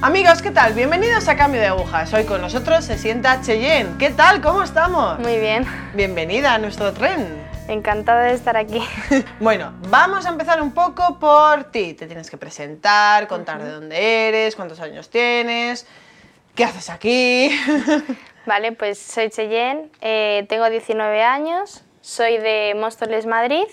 Amigos, ¿qué tal? Bienvenidos a Cambio de Agujas. Hoy con nosotros se sienta Cheyenne. ¿Qué tal? ¿Cómo estamos? Muy bien, Bienvenida a nuestro tren. encantada de estar aquí. Bueno, vamos a empezar un poco por ti. Te tienes que presentar, contar de dónde eres, cuántos años tienes, qué haces aquí. Vale, pues soy Cheyenne, eh, tengo 19 años, soy de Móstoles, Madrid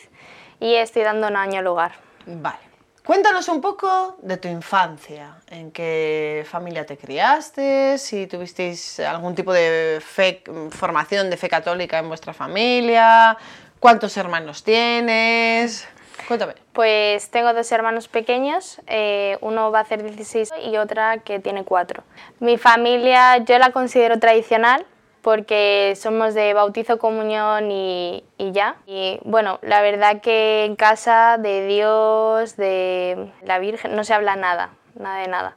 y estoy dando un año lugar. vale. Cuéntanos un poco de tu infancia, en qué familia te criaste, si tuvisteis algún tipo de fe- formación de fe católica en vuestra familia, cuántos hermanos tienes. Cuéntame. Pues tengo dos hermanos pequeños, eh, uno va a hacer 16 y otra que tiene 4. Mi familia yo la considero tradicional porque somos de bautizo, comunión y, ya. Y bueno, la verdad que en casa de Dios, de la Virgen, no se habla nada, nada de nada.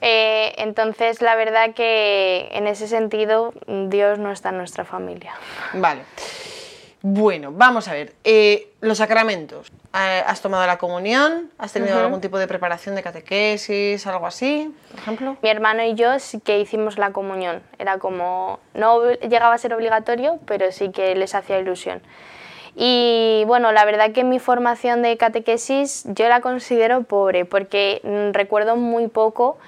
Eh, entonces la verdad que en ese sentido Dios no está en nuestra familia. Vale. Bueno, vamos a ver. eh, los sacramentos. Eh, ¿Has tomado la comunión? ¿Has tenido algún tipo de preparación de catequesis, algo así, por ejemplo? Mi hermano y yo sí que hicimos la comunión. Era como, no llegaba a ser obligatorio, pero sí que les hacía ilusión. Y bueno, la verdad que mi formación de catequesis yo la considero pobre porque mm, recuerdo muy poco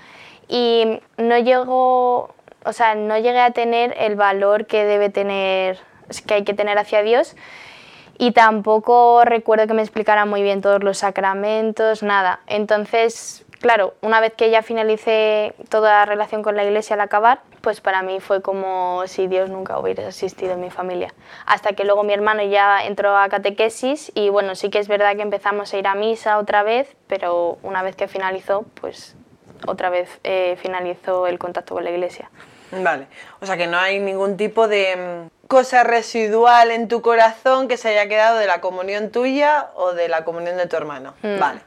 y no llego, o sea, no llegué a tener el valor que debe tener, que hay que tener hacia Dios y tampoco recuerdo que me explicara muy bien todos los sacramentos, nada. Entonces, claro, una vez que ya finalicé toda la relación con la iglesia al acabar, pues para mí fue como si Dios nunca hubiera existido en mi familia. Hasta que luego mi hermano ya entró a catequesis y bueno, sí que es verdad que empezamos a ir a misa otra vez, pero una vez que finalizó, pues otra vez eh, finalizó el contacto con la iglesia. Vale. O sea que no hay ningún tipo de mm, cosa residual en tu corazón que se haya quedado de la comunión tuya o de la comunión de tu hermano. Mm. Vale.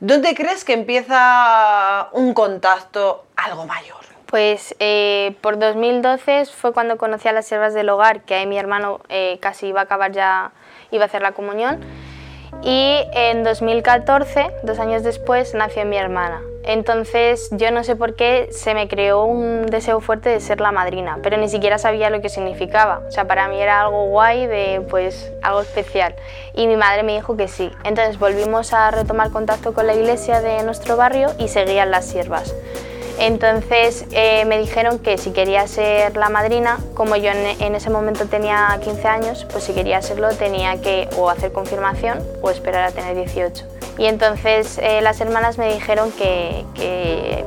¿Dónde crees que empieza un contacto algo mayor? Pues eh, por 2012 fue cuando conocí a las siervas del hogar, que ahí mi hermano eh, casi iba a acabar ya, iba a hacer la comunión. Y en 2014, dos años después, nació mi hermana. Entonces yo no sé por qué se me creó un deseo fuerte de ser la madrina, pero ni siquiera sabía lo que significaba. O sea, para mí era algo guay, de pues algo especial. Y mi madre me dijo que sí. Entonces volvimos a retomar contacto con la iglesia de nuestro barrio y seguían las siervas. Entonces eh, me dijeron que si quería ser la madrina, como yo en, en ese momento tenía 15 años, pues si quería serlo tenía que o hacer confirmación o esperar a tener 18. Y entonces eh, las hermanas me dijeron que,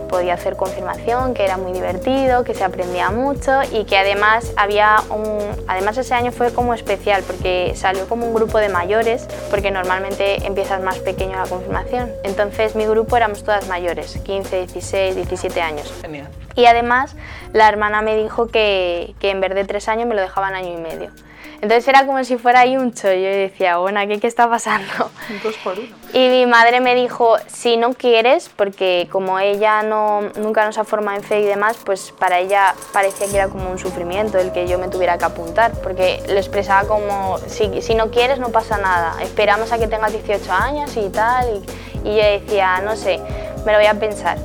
podía hacer confirmación, que era muy divertido, que se aprendía mucho y que además había un... Además ese año fue como especial porque salió como un grupo de mayores, porque normalmente empiezas más pequeño la confirmación. Entonces mi grupo éramos todas mayores, 15, 16, 17 años. Genial. Y además la hermana me dijo que, que en vez de tres años me lo dejaban año y medio. Entonces era como si fuera ahí un chollo y decía, bueno, ¿qué, qué está pasando? Dos por uno. Y mi madre me dijo, si no quieres, porque como ella no, nunca nos ha formado en fe y demás, pues para ella parecía que era como un sufrimiento el que yo me tuviera que apuntar, porque lo expresaba como, si, si no quieres no pasa nada, esperamos a que tengas 18 años y tal, y, y yo decía, no sé, me lo voy a pensar.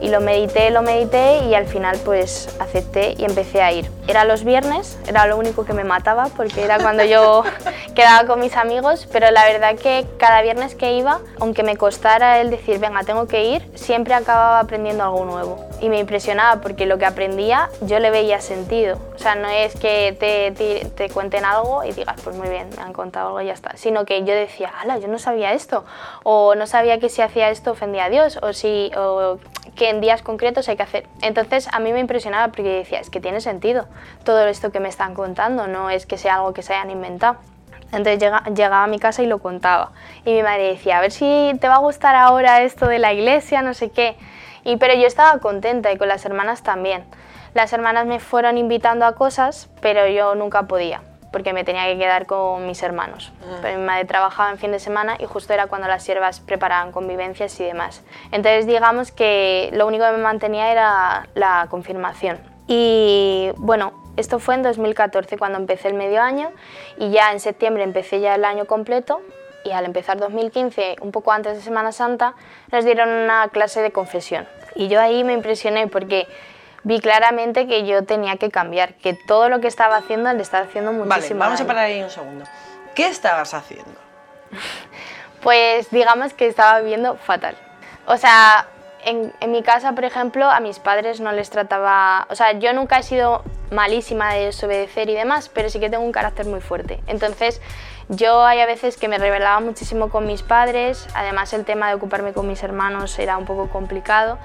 Y lo medité, lo medité y al final pues acepté y empecé a ir. Era los viernes, era lo único que me mataba porque era cuando yo quedaba con mis amigos, pero la verdad que cada viernes que iba, aunque me costara el decir, venga, tengo que ir, siempre acababa aprendiendo algo nuevo. Y me impresionaba porque lo que aprendía yo le veía sentido. O sea, no es que te, te, te cuenten algo y digas, pues muy bien, me han contado algo y ya está. Sino que yo decía, ala, yo no sabía esto. O no sabía que si hacía esto ofendía a Dios. O, si, o que en días concretos hay que hacer. Entonces a mí me impresionaba porque decía, es que tiene sentido todo esto que me están contando, no es que sea algo que se hayan inventado. Entonces llega- llegaba a mi casa y lo contaba. Y mi madre decía, a ver si te va a gustar ahora esto de la iglesia, no sé qué. Y, pero yo estaba contenta y con las hermanas también. Las hermanas me fueron invitando a cosas, pero yo nunca podía, porque me tenía que quedar con mis hermanos. Pero mi madre trabajaba en fin de semana y justo era cuando las siervas preparaban convivencias y demás. Entonces digamos que lo único que me mantenía era la confirmación. Y bueno, esto fue en 2014 cuando empecé el medio año y ya en septiembre empecé ya el año completo y al empezar 2015, un poco antes de Semana Santa, nos dieron una clase de confesión. Y yo ahí me impresioné porque vi claramente que yo tenía que cambiar, que todo lo que estaba haciendo le estaba haciendo muchísimo Vale, vamos a daño. parar ahí un segundo. ¿Qué estabas haciendo? Pues digamos que estaba viviendo fatal. O sea, en, en mi casa, por ejemplo, a mis padres no les trataba... O sea, yo nunca he sido malísima de desobedecer y demás, pero sí que tengo un carácter muy fuerte. Entonces, yo hay a veces que me rebelaba muchísimo con mis padres, además el tema de ocuparme con mis hermanos era un poco complicado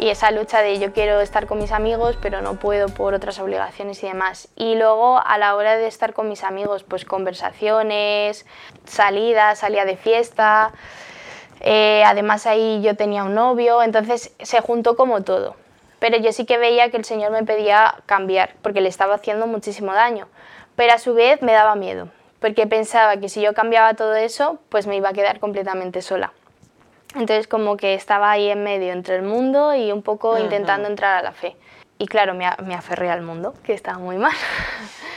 y esa lucha de yo quiero estar con mis amigos pero no puedo por otras obligaciones y demás. Y luego a la hora de estar con mis amigos, pues conversaciones, salidas, salía de fiesta, eh, además ahí yo tenía un novio, entonces se juntó como todo. Pero yo sí que veía que el Señor me pedía cambiar porque le estaba haciendo muchísimo daño, pero a su vez me daba miedo porque pensaba que si yo cambiaba todo eso, pues me iba a quedar completamente sola. Entonces como que estaba ahí en medio entre el mundo y un poco intentando entrar a la fe. Y claro, me aferré al mundo, que estaba muy mal.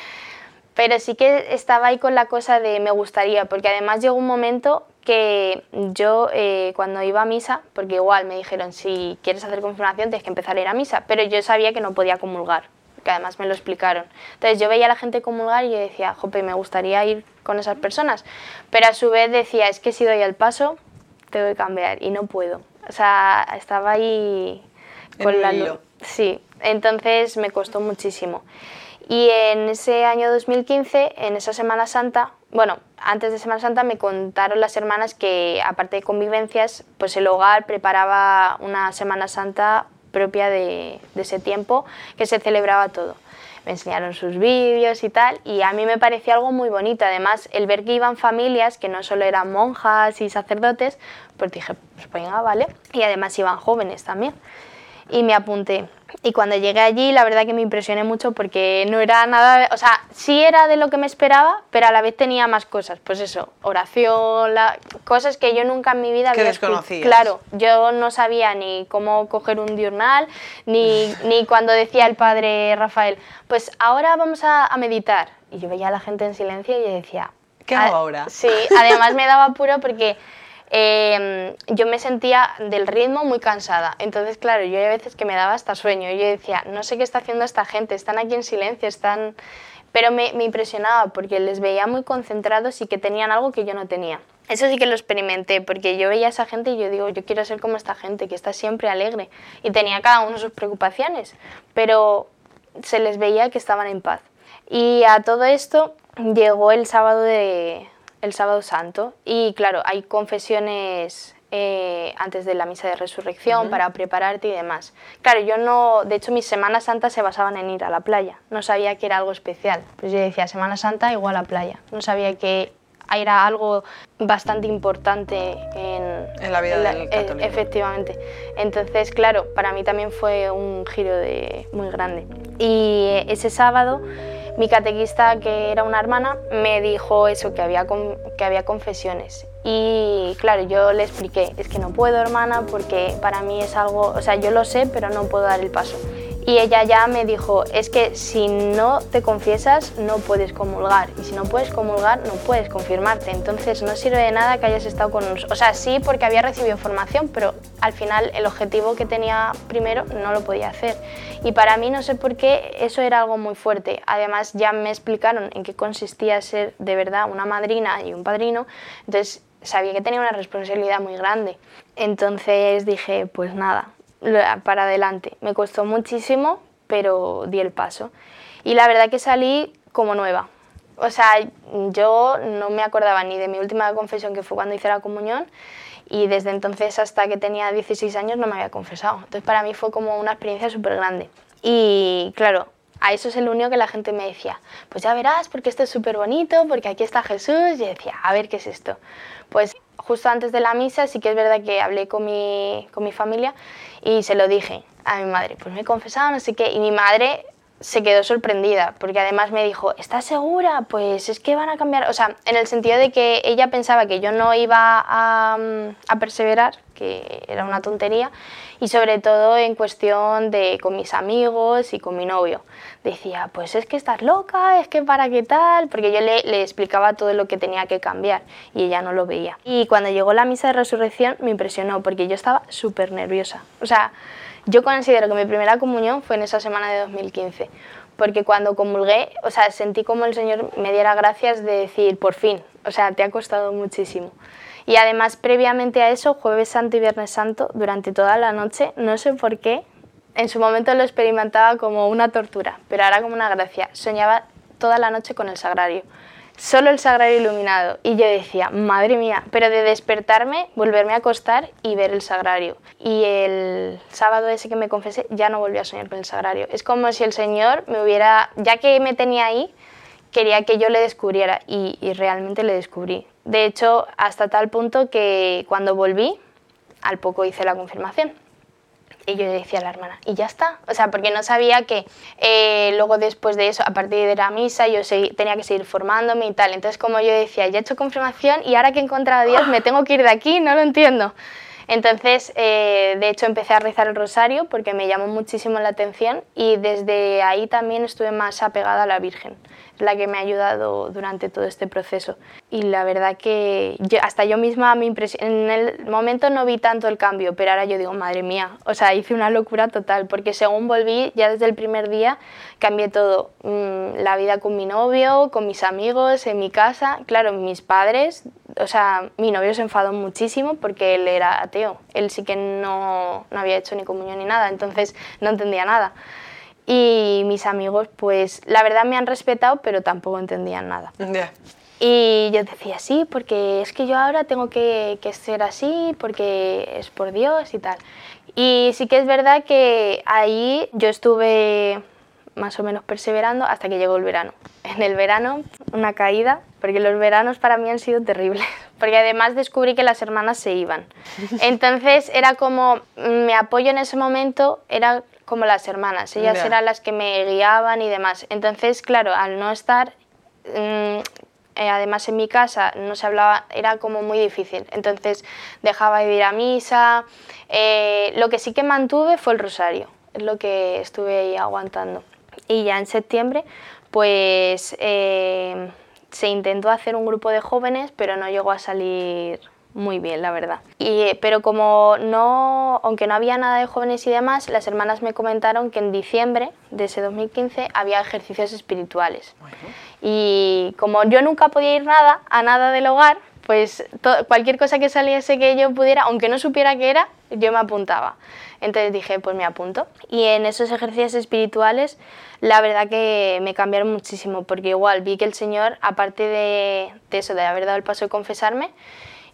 Pero sí que estaba ahí con la cosa de me gustaría, porque además llegó un momento que yo eh, cuando iba a misa, porque igual me dijeron si quieres hacer confirmación tienes que empezar a ir a misa, pero yo sabía que no podía comulgar, que además me lo explicaron. Entonces yo veía a la gente comulgar y yo decía, jope, me gustaría ir con esas personas, pero a su vez decía, es que si doy el paso, tengo que cambiar y no puedo. O sea, estaba ahí con la luz. Sí, entonces me costó muchísimo. Y en ese año 2015, en esa Semana Santa, bueno, antes de Semana Santa me contaron las hermanas que, aparte de convivencias, pues el hogar preparaba una Semana Santa propia de, ese tiempo, que se celebraba todo. Me enseñaron sus vídeos y tal, y a mí me pareció algo muy bonito. Además, el ver que iban familias, que no solo eran monjas y sacerdotes, pues dije, pues venga, vale. Y además iban jóvenes también y me apunté. Y cuando llegué allí, la verdad que me impresioné mucho porque no era nada, o sea, sí era de lo que me esperaba, pero a la vez tenía más cosas. Pues eso, oración, la- cosas que yo nunca en mi vida había desconocías. Claro, yo no sabía ni cómo coger un diurnal, ni, ni cuando decía el padre Rafael, pues ahora vamos a, a meditar. Y yo veía a la gente en silencio y yo decía... ¿Qué "Ah, hago ahora?". Sí, además me daba apuro porque eh, yo me sentía del ritmo muy cansada. Entonces, claro, yo hay veces que me daba hasta sueño. Yo decía, no sé qué está haciendo esta gente, están aquí en silencio, están... Pero me, me impresionaba porque les veía muy concentrados y que tenían algo que yo no tenía. Eso sí que lo experimenté, porque yo veía a esa gente y yo digo, yo quiero ser como esta gente, que está siempre alegre. Y tenía cada uno sus preocupaciones, pero se les veía que estaban en paz. Y a todo esto llegó el sábado de el sábado santo y claro, hay confesiones eh, antes de la misa de resurrección para prepararte y demás. Claro, yo no, de hecho mis Semanas Santas se basaban en ir a la playa, no sabía que era algo especial. Pues yo decía Semana Santa igual a playa, no sabía que era algo bastante importante en, En la vida del e- católico. Efectivamente. Entonces, claro, para mí también fue un giro de, muy grande. Y eh, ese sábado, mi catequista, que era una hermana, me dijo eso, que había, que había confesiones. Y claro, yo le expliqué, es que no puedo, hermana, porque para mí es algo, o sea, yo lo sé, pero no puedo dar el paso. Y ella ya me dijo, es que si no te confiesas no puedes comulgar y si no puedes comulgar no puedes confirmarte. Entonces no sirve de nada que hayas estado con nosotros. O sea, sí porque había recibido formación, pero al final el objetivo que tenía primero no lo podía hacer. Y para mí no sé por qué eso era algo muy fuerte. Además ya me explicaron en qué consistía ser de verdad una madrina y un padrino. Entonces sabía que tenía una responsabilidad muy grande. Entonces dije, pues nada, para adelante. Me costó muchísimo, pero di el paso. Y la verdad que salí como nueva. O sea, yo no me acordaba ni de mi última confesión, que fue cuando hice la comunión, y desde entonces hasta que tenía 16 años no me había confesado. Entonces para mí fue como una experiencia súper grande. Y claro, a eso es el único que la gente me decía, pues ya verás, porque esto es súper bonito, porque aquí está Jesús. Y decía, a ver qué es esto. Pues justo antes de la misa sí que es verdad que hablé con mi, con mi familia y se lo dije a mi madre, pues me he confesado, no sé y mi madre se quedó sorprendida, porque además me dijo, ¿estás segura? Pues es que van a cambiar, o sea, en el sentido de que ella pensaba que yo no iba a, a perseverar, que era una tontería, y sobre todo en cuestión de con mis amigos y con mi novio. Decía, pues es que estás loca, es que para qué tal, porque yo le, explicaba todo lo que tenía que cambiar y ella no lo veía. Y cuando llegó la misa de resurrección me impresionó, porque yo estaba súper nerviosa. O sea, yo considero que mi primera comunión fue en esa semana de 2015, porque cuando comulgué, o sea, sentí como el Señor me diera gracias de decir, por fin, o sea, te ha costado muchísimo. Y además, previamente a eso, jueves santo y viernes santo, durante toda la noche, no sé por qué, en su momento lo experimentaba como una tortura, pero ahora como una gracia. Soñaba toda la noche con el sagrario solo el sagrario iluminado. Y yo decía, madre mía, pero de despertarme, volverme a acostar y ver el sagrario. Y el sábado ese que me confesé, ya no volví a soñar con el sagrario. Es como si el Señor me hubiera, ya que me tenía ahí, quería que yo le descubriera y, y realmente le descubrí. De hecho, hasta tal punto que cuando volví, al poco hice la confirmación. Y yo le decía a la hermana, y ya está. O sea, porque no sabía que eh, luego después de eso, a partir de la misa, yo tenía que seguir formándome y tal. Entonces, como yo decía, ya he hecho confirmación y ahora que he encontrado a Dios, me tengo que ir de aquí, no lo entiendo. Entonces, eh, de hecho, empecé a rezar el rosario porque me llamó muchísimo la atención y desde ahí también estuve más apegada a la Virgen la que me ha ayudado durante todo este proceso. Y la verdad que hasta yo misma me en el momento no vi tanto el cambio, pero ahora yo digo, madre mía, o sea, hice una locura total, porque según volví, ya desde el primer día cambié todo, mm, la vida con mi novio, con mis amigos, en mi casa, claro, mis padres, o sea, mi novio se enfadó muchísimo porque él era ateo, él sí que no, no había hecho ni comunión ni nada, entonces no entendía nada. Y mis amigos, pues la verdad me han respetado, pero tampoco entendían nada. Y yo decía, sí, porque es que yo ahora tengo que, que, ser así, porque es por Dios y tal. Y sí que es verdad que ahí yo estuve más o menos perseverando hasta que llegó el verano. En el verano, una caída, porque los veranos para mí han sido terribles, porque además descubrí que las hermanas se iban. Entonces era como, mi apoyo en ese momento era como las hermanas, ellas eran las que me guiaban y demás. Entonces, claro, al no estar, mm, eh, además en mi casa no se hablaba, era como muy difícil. Entonces dejaba de ir a misa. Eh, lo que sí que mantuve fue el rosario, es lo que estuve ahí aguantando. Y ya en septiembre, pues eh, se intentó hacer un grupo de jóvenes, pero no llegó a salir muy bien, la verdad. Y, pero como no, aunque no había nada de jóvenes y demás, las hermanas me comentaron que en diciembre de ese 2015 había ejercicios espirituales. Y como yo nunca podía ir nada, a nada del hogar, pues cualquier cosa que saliese que yo pudiera, aunque no supiera qué era, yo me apuntaba. Entonces dije, pues me apunto. Y en esos ejercicios espirituales, la verdad que me cambiaron muchísimo, porque igual vi que el Señor, aparte de, de eso, de haber dado el paso de confesarme,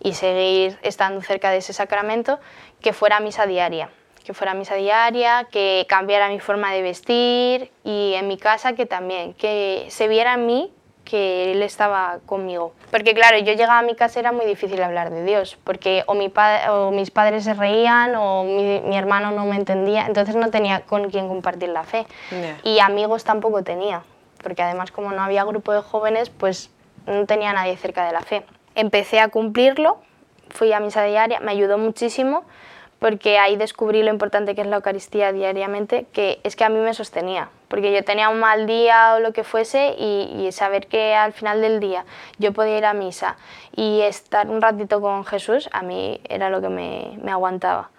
y seguir estando cerca de ese sacramento, que fuera misa diaria, que fuera misa diaria, que cambiara mi forma de vestir y en mi casa que también, que se viera en mí que él estaba conmigo. Porque claro, yo llegaba a mi casa era muy difícil hablar de Dios, porque o, mi o mis padres se reían o mi, hermano no me entendía, entonces no tenía con quién compartir la fe. Y amigos tampoco tenía, porque además como no había grupo de jóvenes, pues no tenía nadie cerca de la fe empecé a cumplirlo, fui a misa diaria, me ayudó muchísimo porque ahí descubrí lo importante que es la Eucaristía diariamente, que es que a mí me sostenía, porque yo tenía un mal día o lo que fuese y, saber que al final del día yo podía ir a misa y estar un ratito con Jesús, a mí era lo que me, me aguantaba.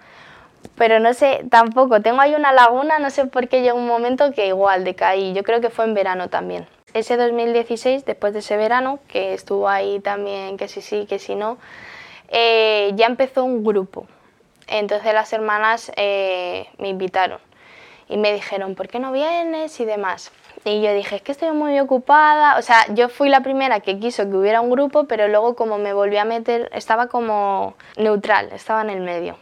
Pero no sé, tampoco, tengo ahí una laguna, no sé por qué llegó un momento que igual decaí, yo creo que fue en verano también ese 2016, después de ese verano, que estuvo ahí también, que sí, sí, que sí, no, eh, ya empezó un grupo. Entonces las hermanas eh, me invitaron y me dijeron, ¿por qué no vienes? y demás. Y yo dije, es que estoy muy ocupada. O sea, yo fui la primera que quiso que hubiera un grupo, pero luego como me volví a meter, estaba como neutral, estaba en el medio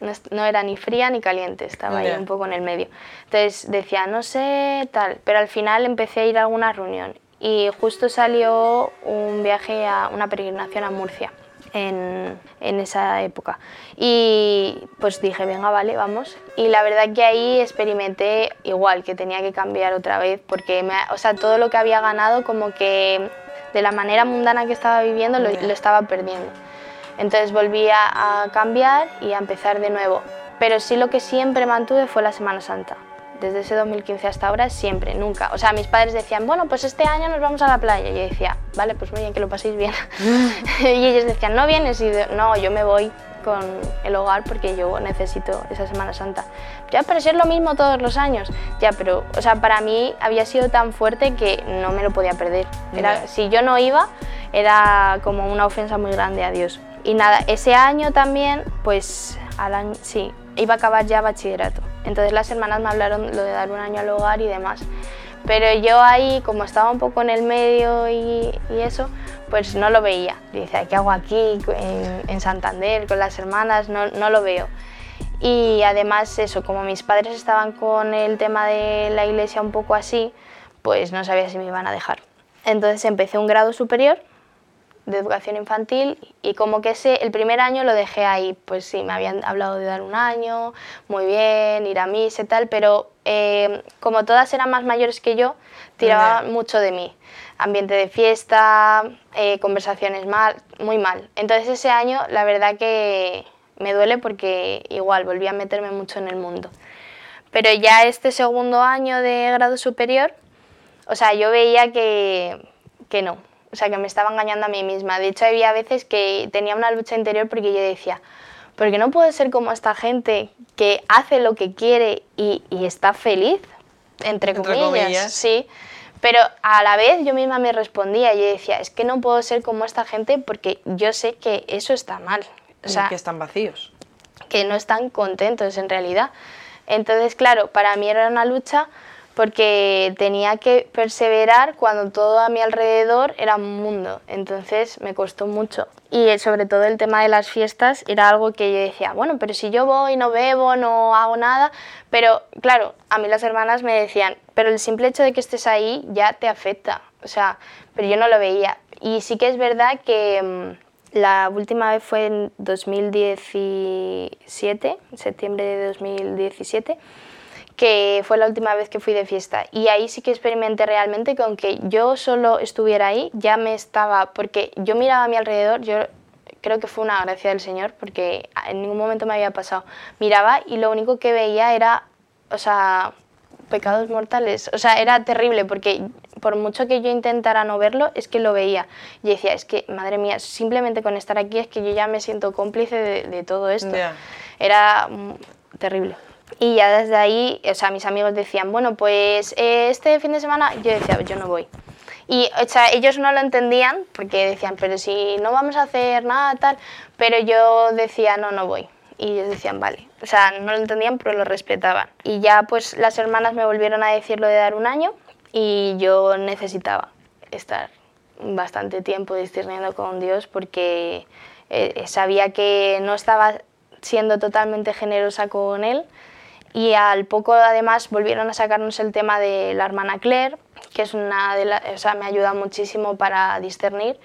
no, era ni fría ni caliente, estaba ahí un poco en el medio. Entonces decía, no sé, tal, pero al final empecé a ir a alguna reunión y justo salió un viaje a una peregrinación a Murcia. en, en, esa época. Y pues dije, venga, vale, vamos. Y la verdad que ahí experimenté igual, que tenía que cambiar otra vez, porque me, o sea, todo lo que había ganado como que de la manera mundana que estaba viviendo lo, lo estaba perdiendo. Entonces volví a, a cambiar y a empezar de nuevo. Pero sí lo que siempre mantuve fue la Semana Santa desde ese 2015 hasta ahora, siempre, nunca. O sea, mis padres decían, bueno, pues este año nos vamos a la playa. Y yo decía, vale, pues muy bien, que lo paséis bien. y ellos decían, no vienes. Y no, yo me voy con el hogar porque yo necesito esa Semana Santa. Ya, pero si es lo mismo todos los años. Ya, pero, o sea, para mí había sido tan fuerte que no me lo podía perder. Era, Si yo no iba, era como una ofensa muy grande a Dios. Y nada, ese año también, pues, al año, sí, iba a acabar ya bachillerato. Entonces las hermanas me hablaron lo de dar un año al hogar y demás. Pero yo ahí, como estaba un poco en el medio y, eso, pues no lo veía. Dice, ¿qué hago aquí en, Santander con las hermanas? No, no lo veo. Y además eso, como mis padres estaban con el tema de la iglesia un poco así, pues no sabía si me iban a dejar. Entonces empecé un grado superior de educación infantil y como que ese, el primer año lo dejé ahí, pues sí, me habían hablado de dar un año, muy bien, ir a misa y tal, pero eh, como todas eran más mayores que yo, tiraban mucho de mí. Ambiente de fiesta, eh, conversaciones mal, muy mal. Entonces ese año la verdad que me duele porque igual volví a meterme mucho en el mundo. Pero ya este segundo año de grado superior, o sea, yo veía que, que no, o sea, que me estaba engañando a mí misma. De hecho, había veces que tenía una lucha interior porque yo decía, porque no puedo ser como esta gente que hace lo que quiere y, está feliz, entre, comillas, sí. Pero a la vez yo misma me respondía y yo decía, es que no puedo ser como esta gente porque yo sé que eso está mal. O sea, que están vacíos. Que no están contentos en realidad. Entonces, claro, para mí era una lucha porque tenía que perseverar cuando todo a mi alrededor era un mundo, entonces me costó mucho. Y sobre todo el tema de las fiestas era algo que yo decía, bueno, pero si yo voy, no bebo, no hago nada, pero claro, a mí las hermanas me decían, pero el simple hecho de que estés ahí ya te afecta, o sea, pero yo no lo veía. Y sí que es verdad que mm, la última vez fue en 2017, septiembre de 2017 que fue la última vez que fui de fiesta. Y ahí sí que experimenté realmente que aunque yo solo estuviera ahí, ya me estaba, porque yo miraba a mi alrededor, yo creo que fue una gracia del Señor, porque en ningún momento me había pasado. Miraba y lo único que veía era, o sea, pecados mortales. O sea, era terrible, porque por mucho que yo intentara no verlo, es que lo veía. Y decía, es que, madre mía, simplemente con estar aquí es que yo ya me siento cómplice de, todo esto. Era mm, terrible. Y ya desde ahí, o sea, mis amigos decían, bueno, pues eh, este fin de semana yo decía, yo no voy. Y o sea, ellos no lo entendían porque decían, pero si no vamos a hacer nada tal, pero yo decía, no, no voy. Y ellos decían, vale. O sea, no lo entendían, pero lo respetaban. Y ya pues las hermanas me volvieron a decir lo de dar un año y yo necesitaba estar bastante tiempo discerniendo con Dios porque eh, sabía que no estaba siendo totalmente generosa con Él y al poco además volvieron a sacarnos el tema de la hermana Claire, que es una de las, o sea, me ayuda muchísimo para discernir,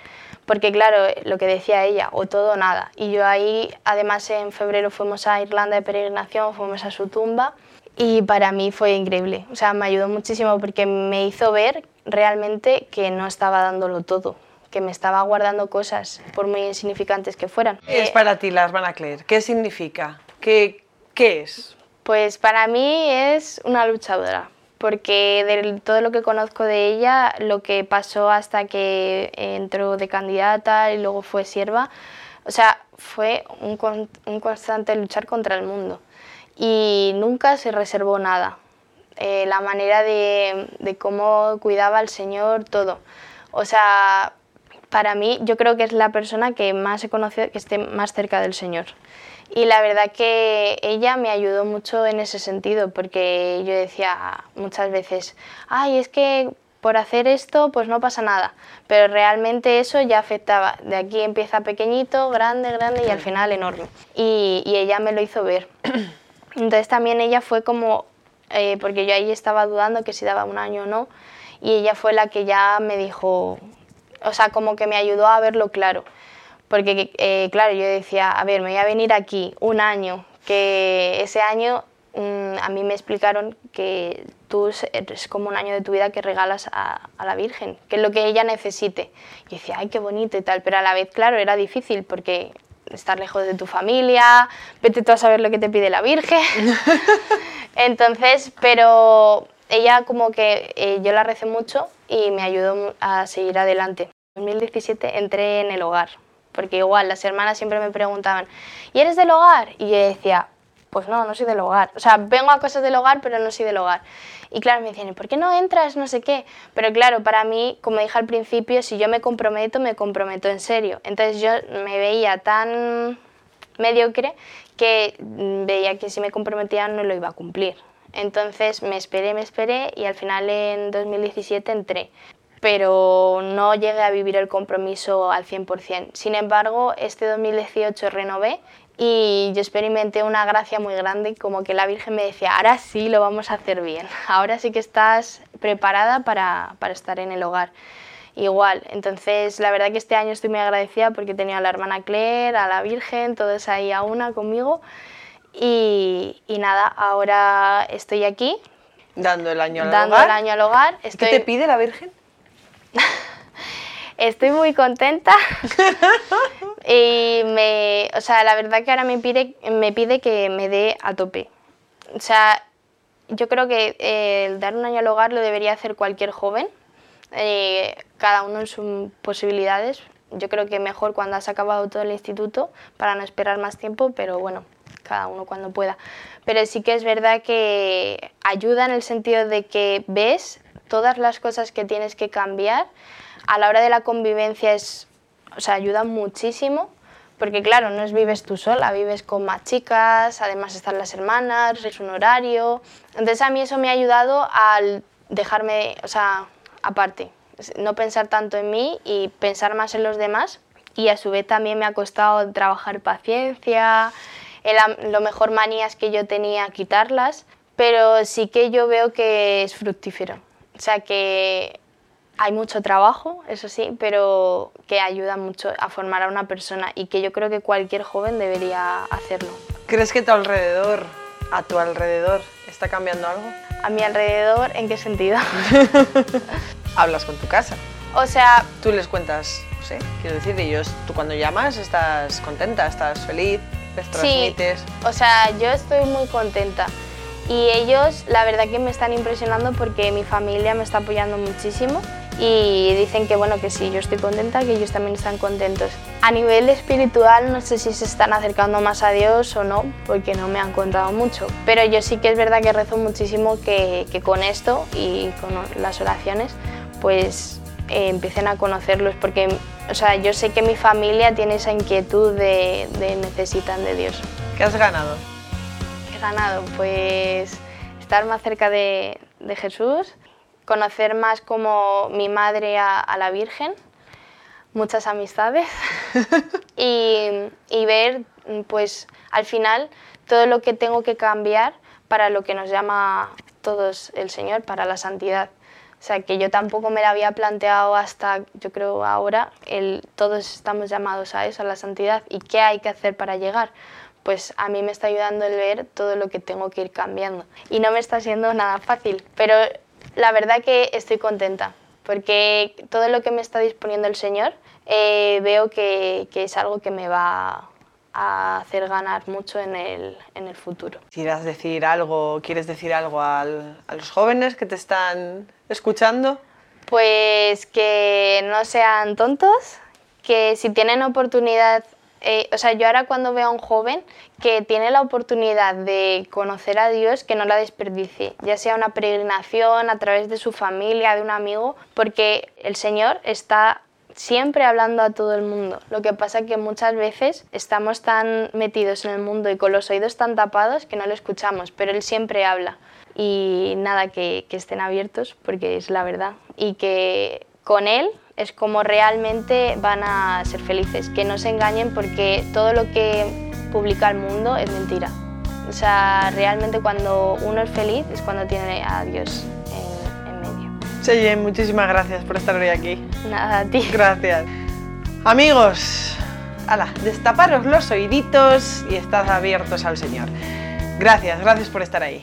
porque claro, lo que decía ella, o todo o nada. Y yo ahí, además en febrero fuimos a Irlanda de peregrinación, fuimos a su tumba y para mí fue increíble. O sea, me ayudó muchísimo porque me hizo ver realmente que no estaba dándolo todo que me estaba guardando cosas, por muy insignificantes que fueran. ¿Qué es para ti la hermana Claire? ¿Qué significa? ¿Qué, qué es? Pues para mí es una luchadora, porque de todo lo que conozco de ella, lo que pasó hasta que entró de candidata y luego fue sierva, o sea, fue un, constante luchar contra el mundo y nunca se reservó nada. Eh, la manera de, cómo cuidaba al Señor, todo. O sea, para mí yo creo que es la persona que más he conocido que esté más cerca del Señor. Y la verdad que ella me ayudó mucho en ese sentido, porque yo decía muchas veces, ay, es que por hacer esto pues no pasa nada, pero realmente eso ya afectaba. De aquí empieza pequeñito, grande, grande y al final enorme. Y, ella me lo hizo ver. Entonces también ella fue como, eh, porque yo ahí estaba dudando que si daba un año o no, y ella fue la que ya me dijo, o sea, como que me ayudó a verlo claro Porque, eh, claro, yo decía, a ver, me voy a venir aquí un año, que ese año mm, a mí me explicaron que tú es como un año de tu vida que regalas a, a, la Virgen, que es lo que ella necesite. Y decía, ay, qué bonito y tal, pero a la vez, claro, era difícil porque estar lejos de tu familia, vete tú a saber lo que te pide la Virgen. Entonces, pero ella como que eh, yo la recé mucho y me ayudó a seguir adelante. En 2017 entré en el hogar, porque igual las hermanas siempre me preguntaban, ¿y eres del hogar? Y yo decía, pues no, no soy del hogar. O sea, vengo a cosas del hogar, pero no soy del hogar. Y claro, me decían, ¿por qué no entras? No sé qué. Pero claro, para mí, como dije al principio, si yo me comprometo, me comprometo en serio. Entonces yo me veía tan mediocre que veía que si me comprometía no lo iba a cumplir. Entonces me esperé, me esperé y al final en 2017 entré pero no llegué a vivir el compromiso al 100%. Sin embargo, este 2018 renové y yo experimenté una gracia muy grande, como que la Virgen me decía, ahora sí lo vamos a hacer bien, ahora sí que estás preparada para, para estar en el hogar. Igual, entonces la verdad que este año estoy muy agradecida porque tenía a la hermana Claire, a la Virgen, todos ahí a una conmigo. Y, y nada, ahora estoy aquí. Dando el año al dando hogar. el año al hogar. Estoy... ¿Qué te pide la Virgen? Estoy muy contenta y me, o sea, la verdad que ahora me pide, me pide que me dé a tope. O sea, yo creo que eh, el dar un año al hogar lo debería hacer cualquier joven, eh, cada uno en sus posibilidades. Yo creo que mejor cuando has acabado todo el instituto para no esperar más tiempo, pero bueno, cada uno cuando pueda. Pero sí que es verdad que ayuda en el sentido de que ves todas las cosas que tienes que cambiar a la hora de la convivencia es, o sea, ayuda muchísimo, porque claro, no es vives tú sola, vives con más chicas, además están las hermanas, es un horario. Entonces a mí eso me ha ayudado al dejarme, o sea, aparte, no pensar tanto en mí y pensar más en los demás. Y a su vez también me ha costado trabajar paciencia, el, lo mejor manías que yo tenía, quitarlas, pero sí que yo veo que es fructífero. O sea que hay mucho trabajo, eso sí, pero que ayuda mucho a formar a una persona y que yo creo que cualquier joven debería hacerlo. ¿Crees que tu alrededor, a tu alrededor, está cambiando algo? A mi alrededor, ¿en qué sentido? Hablas con tu casa. O sea... Tú les cuentas, sé, quiero decir, ellos, tú cuando llamas estás contenta, estás feliz, les transmites. Sí, o sea, yo estoy muy contenta. Y ellos, la verdad que me están impresionando porque mi familia me está apoyando muchísimo y dicen que bueno que sí, yo estoy contenta, que ellos también están contentos. A nivel espiritual no sé si se están acercando más a Dios o no, porque no me han contado mucho, pero yo sí que es verdad que rezo muchísimo que, que con esto y con las oraciones pues eh, empiecen a conocerlos, porque o sea, yo sé que mi familia tiene esa inquietud de, de necesitan de Dios. ¿Qué has ganado? ¿Qué he ganado? Pues estar más cerca de, de Jesús, conocer más como mi madre a, a la Virgen, muchas amistades y, y, ver pues al final todo lo que tengo que cambiar para lo que nos llama todos el Señor, para la santidad. O sea, que yo tampoco me la había planteado hasta, yo creo ahora, el, todos estamos llamados a eso, a la santidad. ¿Y qué hay que hacer para llegar? Pues a mí me está ayudando el ver todo lo que tengo que ir cambiando. Y no me está siendo nada fácil, pero la verdad que estoy contenta, porque todo lo que me está disponiendo el Señor eh, veo que, que, es algo que me va a hacer ganar mucho en el, en el futuro. ¿Quieres decir algo, quieres decir algo al, a los jóvenes que te están escuchando? Pues que no sean tontos, que si tienen oportunidad eh, o sea, yo ahora cuando veo a un joven que tiene la oportunidad de conocer a Dios, que no la desperdicie, ya sea una peregrinación a través de su familia, de un amigo, porque el Señor está siempre hablando a todo el mundo. Lo que pasa es que muchas veces estamos tan metidos en el mundo y con los oídos tan tapados que no lo escuchamos, pero Él siempre habla. Y nada, que, que estén abiertos porque es la verdad. Y que con Él es como realmente van a ser felices, que no se engañen porque todo lo que publica el mundo es mentira. O sea, realmente cuando uno es feliz es cuando tiene a Dios en, en medio. Cheyenne, muchísimas gracias por estar hoy aquí. Nada, a ti. Gracias. Amigos, ala, destaparos los oíditos y estad abiertos al Señor. Gracias, gracias por estar ahí.